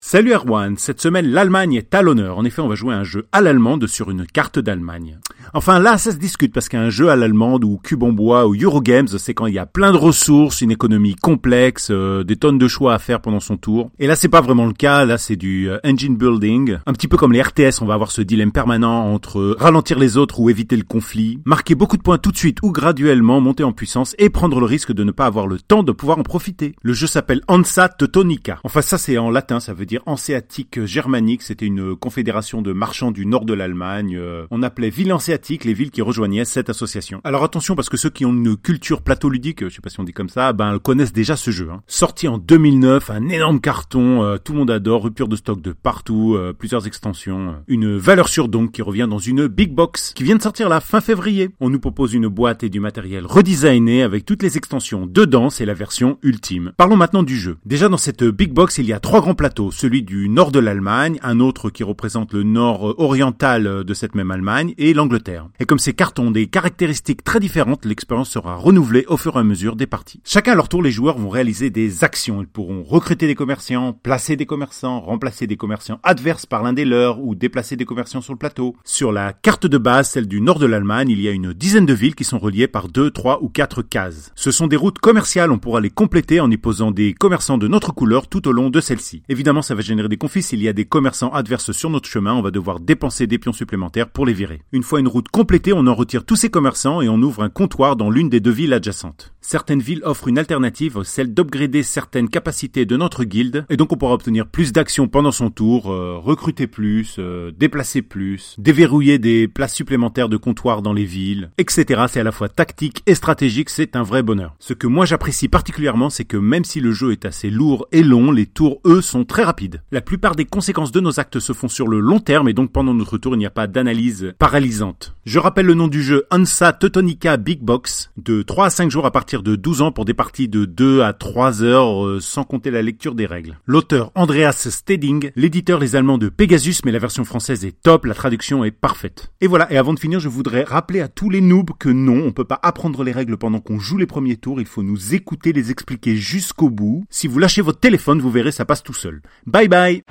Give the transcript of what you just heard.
Salut Erwan, cette semaine l'Allemagne est à l'honneur. En effet, on va jouer un jeu à l'allemande sur une carte d'Allemagne. Enfin là, ça se discute parce qu'un jeu à l'allemande ou Cube en bois ou Eurogames, c'est quand il y a plein de ressources, une économie complexe, euh, des tonnes de choix à faire pendant son tour. Et là, c'est pas vraiment le cas. Là, c'est du euh, engine building, un petit peu comme les RTS. On va avoir ce dilemme permanent entre ralentir les autres ou éviter le conflit, marquer beaucoup de points tout de suite ou graduellement monter en puissance et prendre le risque de ne pas avoir le temps de pouvoir en profiter. Le jeu s'appelle Hansa Teutonica. Enfin, ça c'est en latin, ça veut dire hanséatique germanique. C'était une confédération de marchands du nord de l'Allemagne. Euh, on appelait ville hanséatique les villes qui rejoignaient cette association. Alors attention parce que ceux qui ont une culture plateau-ludique, je sais pas si on dit comme ça, ben connaissent déjà ce jeu. Hein. Sorti en 2009, un énorme carton, euh, tout le monde adore, rupture de stock de partout, euh, plusieurs extensions, une valeur sûre donc qui revient dans une big box qui vient de sortir la fin février. On nous propose une boîte et du matériel redesigné avec toutes les extensions dedans, c'est la version ultime. Parlons maintenant du jeu. Déjà dans cette big box, il y a trois grands plateaux, celui du nord de l'Allemagne, un autre qui représente le nord oriental de cette même Allemagne et l'Angleterre. Et comme ces cartons ont des caractéristiques très différentes, l'expérience sera renouvelée au fur et à mesure des parties. Chacun à leur tour, les joueurs vont réaliser des actions. Ils pourront recruter des commerçants, placer des commerçants, remplacer des commerçants adverses par l'un des leurs ou déplacer des commerçants sur le plateau. Sur la carte de base, celle du nord de l'Allemagne, il y a une dizaine de villes qui sont reliées par deux, trois ou quatre cases. Ce sont des routes commerciales, on pourra les compléter en y posant des commerçants de notre couleur tout au long de celle-ci. Évidemment, ça va générer des conflits. S'il y a des commerçants adverses sur notre chemin, on va devoir dépenser des pions supplémentaires pour les virer. Une fois une route complétée, on en retire tous ces commerçants et on ouvre un comptoir dans l'une des deux villes adjacentes. Certaines villes offrent une alternative, celle d'upgrader certaines capacités de notre guilde, et donc on pourra obtenir plus d'actions pendant son tour, euh, recruter plus, euh, déplacer plus, déverrouiller des places supplémentaires de comptoir dans les villes, etc. C'est à la fois tactique et stratégique, c'est un vrai bonheur. Ce que moi j'apprécie particulièrement, c'est que même si le jeu est assez lourd et long, les tours, eux, sont très rapides. La plupart des conséquences de nos actes se font sur le long terme, et donc pendant notre tour, il n'y a pas d'analyse paralysante. Je rappelle le nom du jeu Ansa Teutonica Big Box, de 3 à 5 jours à partir de 12 ans pour des parties de 2 à 3 heures euh, sans compter la lecture des règles. L'auteur Andreas Steding, l'éditeur les Allemands de Pegasus mais la version française est top, la traduction est parfaite. Et voilà, et avant de finir je voudrais rappeler à tous les noobs que non, on peut pas apprendre les règles pendant qu'on joue les premiers tours, il faut nous écouter les expliquer jusqu'au bout. Si vous lâchez votre téléphone, vous verrez ça passe tout seul. Bye bye